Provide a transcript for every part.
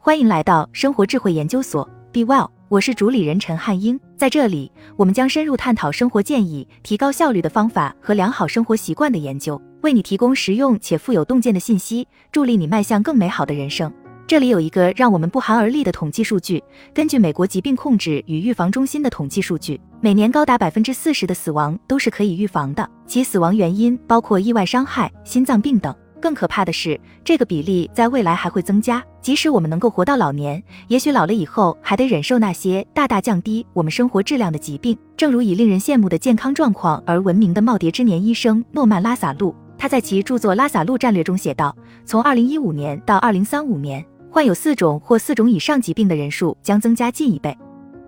欢迎来到生活智慧研究所，Be Well，我是主理人陈汉英。在这里，我们将深入探讨生活建议、提高效率的方法和良好生活习惯的研究，为你提供实用且富有洞见的信息，助力你迈向更美好的人生。这里有一个让我们不寒而栗的统计数据：根据美国疾病控制与预防中心的统计数据，每年高达百分之四十的死亡都是可以预防的，其死亡原因包括意外伤害、心脏病等。更可怕的是，这个比例在未来还会增加。即使我们能够活到老年，也许老了以后还得忍受那些大大降低我们生活质量的疾病。正如以令人羡慕的健康状况而闻名的耄耋之年医生诺曼·拉萨路，他在其著作《拉萨路战略》中写道：从2015年到2035年，患有四种或四种以上疾病的人数将增加近一倍。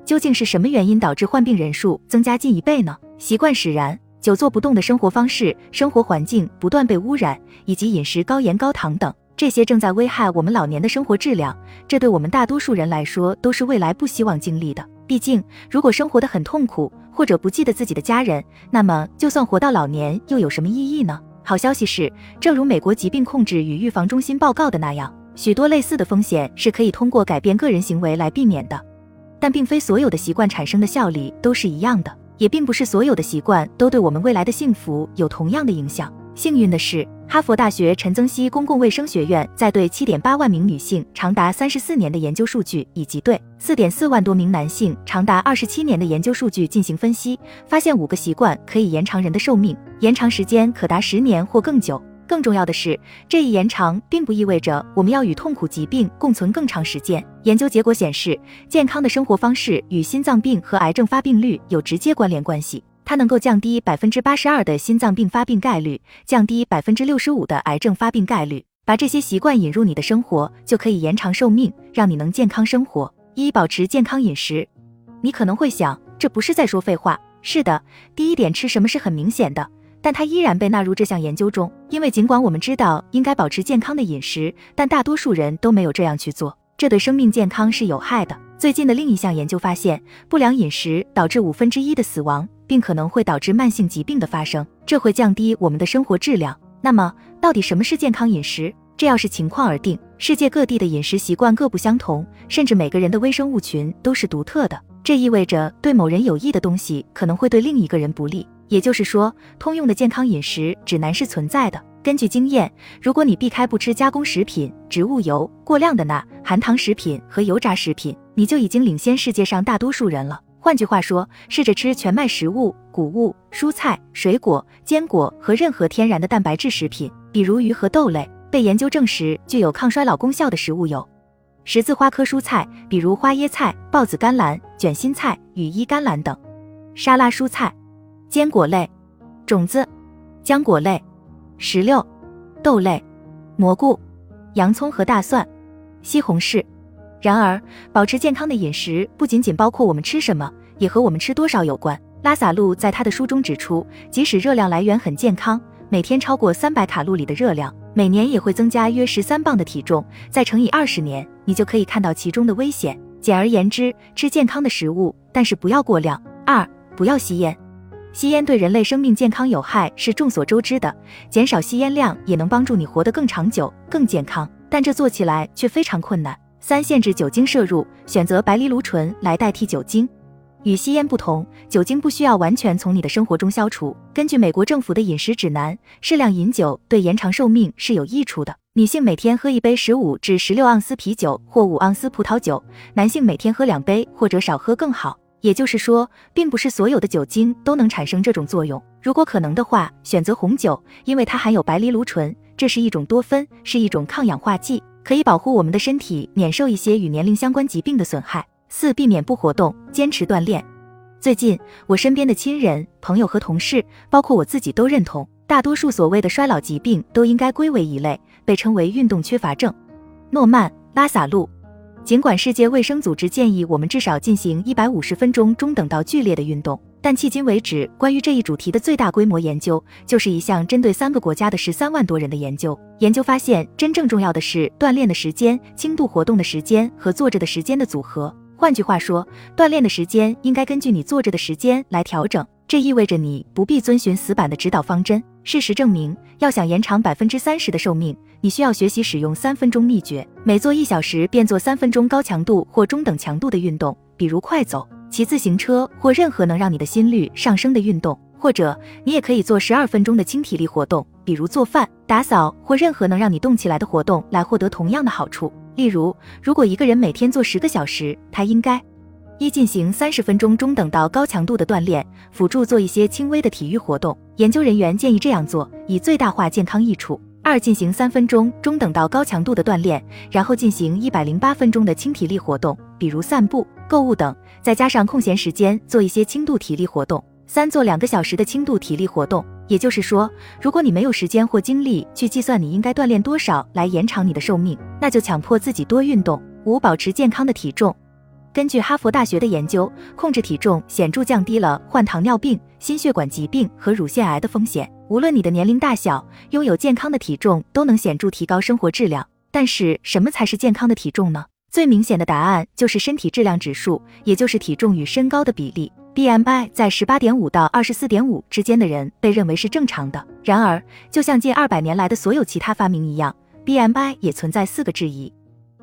究竟是什么原因导致患病人数增加近一倍呢？习惯使然。久坐不动的生活方式、生活环境不断被污染，以及饮食高盐高糖等，这些正在危害我们老年的生活质量。这对我们大多数人来说都是未来不希望经历的。毕竟，如果生活的很痛苦，或者不记得自己的家人，那么就算活到老年又有什么意义呢？好消息是，正如美国疾病控制与预防中心报告的那样，许多类似的风险是可以通过改变个人行为来避免的。但并非所有的习惯产生的效力都是一样的。也并不是所有的习惯都对我们未来的幸福有同样的影响。幸运的是，哈佛大学陈增熙公共卫生学院在对七点八万名女性长达三十四年的研究数据，以及对四点四万多名男性长达二十七年的研究数据进行分析，发现五个习惯可以延长人的寿命，延长时间可达十年或更久。更重要的是，这一延长并不意味着我们要与痛苦疾病共存更长时间。研究结果显示，健康的生活方式与心脏病和癌症发病率有直接关联关系。它能够降低百分之八十二的心脏病发病概率，降低百分之六十五的癌症发病概率。把这些习惯引入你的生活，就可以延长寿命，让你能健康生活。一、保持健康饮食。你可能会想，这不是在说废话。是的，第一点，吃什么是很明显的。但它依然被纳入这项研究中，因为尽管我们知道应该保持健康的饮食，但大多数人都没有这样去做，这对生命健康是有害的。最近的另一项研究发现，不良饮食导致五分之一的死亡，并可能会导致慢性疾病的发生，这会降低我们的生活质量。那么，到底什么是健康饮食？这要视情况而定。世界各地的饮食习惯各不相同，甚至每个人的微生物群都是独特的。这意味着，对某人有益的东西，可能会对另一个人不利。也就是说，通用的健康饮食指南是存在的。根据经验，如果你避开不吃加工食品、植物油、过量的钠、含糖食品和油炸食品，你就已经领先世界上大多数人了。换句话说，试着吃全麦食物、谷物、蔬菜、水果、坚果和任何天然的蛋白质食品，比如鱼和豆类。被研究证实具有抗衰老功效的食物有十字花科蔬菜，比如花椰菜、豹子甘蓝、卷心菜、羽衣甘蓝等；沙拉蔬菜。坚果类、种子、浆果类、石榴、豆类、蘑菇、洋葱和大蒜、西红柿。然而，保持健康的饮食不仅仅包括我们吃什么，也和我们吃多少有关。拉萨路在他的书中指出，即使热量来源很健康，每天超过三百卡路里的热量，每年也会增加约十三磅的体重。再乘以二十年，你就可以看到其中的危险。简而言之，吃健康的食物，但是不要过量。二，不要吸烟。吸烟对人类生命健康有害是众所周知的，减少吸烟量也能帮助你活得更长久、更健康，但这做起来却非常困难。三、限制酒精摄入，选择白藜芦醇来代替酒精。与吸烟不同，酒精不需要完全从你的生活中消除。根据美国政府的饮食指南，适量饮酒对延长寿命是有益处的。女性每天喝一杯十五至十六盎司啤酒或五盎司葡萄酒，男性每天喝两杯或者少喝更好。也就是说，并不是所有的酒精都能产生这种作用。如果可能的话，选择红酒，因为它含有白藜芦醇，这是一种多酚，是一种抗氧化剂，可以保护我们的身体免受一些与年龄相关疾病的损害。四、避免不活动，坚持锻炼。最近，我身边的亲人、朋友和同事，包括我自己，都认同，大多数所谓的衰老疾病都应该归为一类，被称为运动缺乏症。诺曼·拉萨路。尽管世界卫生组织建议我们至少进行一百五十分钟中等到剧烈的运动，但迄今为止，关于这一主题的最大规模研究就是一项针对三个国家的十三万多人的研究。研究发现，真正重要的是锻炼的时间、轻度活动的时间和坐着的时间的组合。换句话说，锻炼的时间应该根据你坐着的时间来调整。这意味着你不必遵循死板的指导方针。事实证明，要想延长百分之三十的寿命，你需要学习使用三分钟秘诀，每做一小时便做三分钟高强度或中等强度的运动，比如快走、骑自行车或任何能让你的心率上升的运动。或者你也可以做十二分钟的轻体力活动，比如做饭、打扫或任何能让你动起来的活动，来获得同样的好处。例如，如果一个人每天做十个小时，他应该一进行三十分钟中等到高强度的锻炼，辅助做一些轻微的体育活动。研究人员建议这样做，以最大化健康益处。二进行三分钟中等到高强度的锻炼，然后进行一百零八分钟的轻体力活动，比如散步、购物等，再加上空闲时间做一些轻度体力活动。三做两个小时的轻度体力活动，也就是说，如果你没有时间或精力去计算你应该锻炼多少来延长你的寿命，那就强迫自己多运动。五保持健康的体重。根据哈佛大学的研究，控制体重显著降低了患糖尿病、心血管疾病和乳腺癌的风险。无论你的年龄大小，拥有健康的体重都能显著提高生活质量。但是，什么才是健康的体重呢？最明显的答案就是身体质量指数，也就是体重与身高的比例。BMI 在十八点五到二十四点五之间的人被认为是正常的。然而，就像近二百年来的所有其他发明一样，BMI 也存在四个质疑：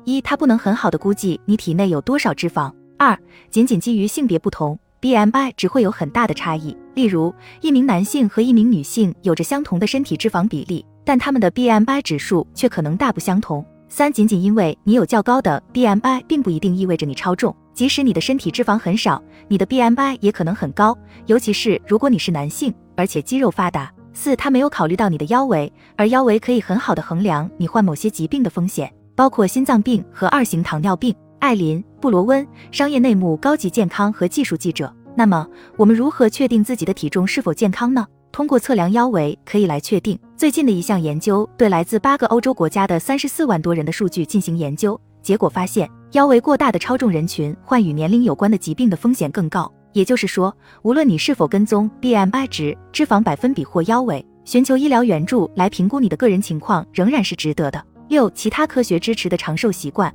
一，它不能很好的估计你体内有多少脂肪；二，仅仅基于性别不同，BMI 只会有很大的差异。例如，一名男性和一名女性有着相同的身体脂肪比例，但他们的 BMI 指数却可能大不相同。三，仅仅因为你有较高的 BMI，并不一定意味着你超重。即使你的身体脂肪很少，你的 BMI 也可能很高，尤其是如果你是男性，而且肌肉发达。四，他没有考虑到你的腰围，而腰围可以很好的衡量你患某些疾病的风险，包括心脏病和二型糖尿病。艾琳·布罗温，商业内幕高级健康和技术记者。那么，我们如何确定自己的体重是否健康呢？通过测量腰围可以来确定。最近的一项研究对来自八个欧洲国家的三十四万多人的数据进行研究。结果发现，腰围过大的超重人群患与年龄有关的疾病的风险更高。也就是说，无论你是否跟踪 BMI 值、脂肪百分比或腰围，寻求医疗援助来评估你的个人情况仍然是值得的。六、其他科学支持的长寿习惯，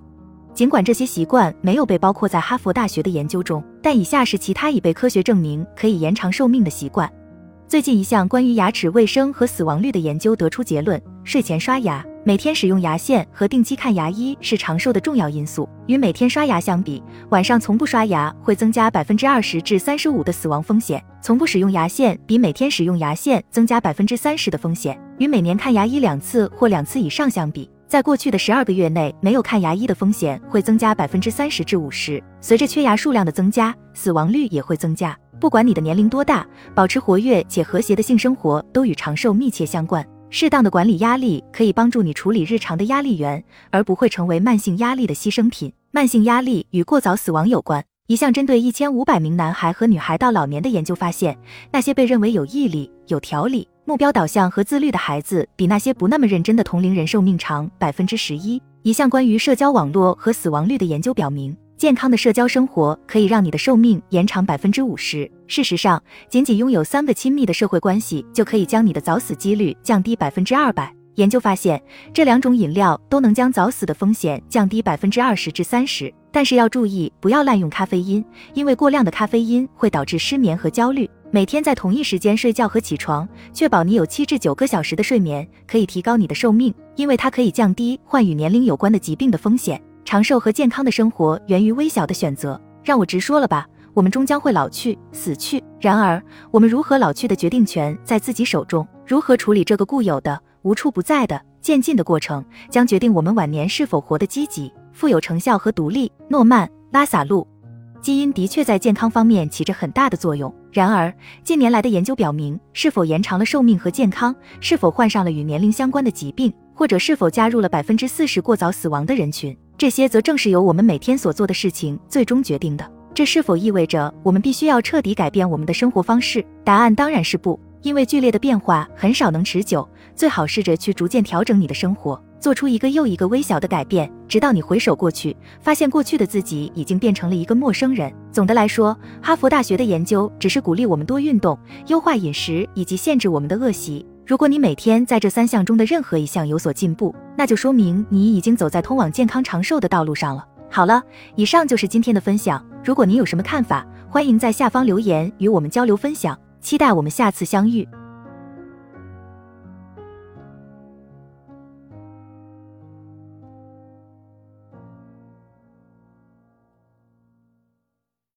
尽管这些习惯没有被包括在哈佛大学的研究中，但以下是其他已被科学证明可以延长寿命的习惯。最近一项关于牙齿卫生和死亡率的研究得出结论：睡前刷牙。每天使用牙线和定期看牙医是长寿的重要因素。与每天刷牙相比，晚上从不刷牙会增加百分之二十至三十五的死亡风险。从不使用牙线比每天使用牙线增加百分之三十的风险。与每年看牙医两次或两次以上相比，在过去的十二个月内没有看牙医的风险会增加百分之三十至五十。随着缺牙数量的增加，死亡率也会增加。不管你的年龄多大，保持活跃且和谐的性生活都与长寿密切相关。适当的管理压力可以帮助你处理日常的压力源，而不会成为慢性压力的牺牲品。慢性压力与过早死亡有关。一项针对一千五百名男孩和女孩到老年的研究发现，那些被认为有毅力、有条理、目标导向和自律的孩子，比那些不那么认真的同龄人寿命长百分之十一。一项关于社交网络和死亡率的研究表明。健康的社交生活可以让你的寿命延长百分之五十。事实上，仅仅拥有三个亲密的社会关系就可以将你的早死几率降低百分之二百。研究发现，这两种饮料都能将早死的风险降低百分之二十至三十。但是要注意，不要滥用咖啡因，因为过量的咖啡因会导致失眠和焦虑。每天在同一时间睡觉和起床，确保你有七至九个小时的睡眠，可以提高你的寿命，因为它可以降低患与年龄有关的疾病的风险。长寿和健康的生活源于微小的选择。让我直说了吧，我们终将会老去、死去。然而，我们如何老去的决定权在自己手中。如何处理这个固有的、无处不在的渐进的过程，将决定我们晚年是否活得积极、富有成效和独立。诺曼·拉萨路。基因的确在健康方面起着很大的作用。然而，近年来的研究表明，是否延长了寿命和健康，是否患上了与年龄相关的疾病，或者是否加入了百分之四十过早死亡的人群。这些则正是由我们每天所做的事情最终决定的。这是否意味着我们必须要彻底改变我们的生活方式？答案当然是不，因为剧烈的变化很少能持久。最好试着去逐渐调整你的生活，做出一个又一个微小的改变，直到你回首过去，发现过去的自己已经变成了一个陌生人。总的来说，哈佛大学的研究只是鼓励我们多运动、优化饮食以及限制我们的恶习。如果你每天在这三项中的任何一项有所进步，那就说明你已经走在通往健康长寿的道路上了。好了，以上就是今天的分享。如果您有什么看法，欢迎在下方留言与我们交流分享。期待我们下次相遇。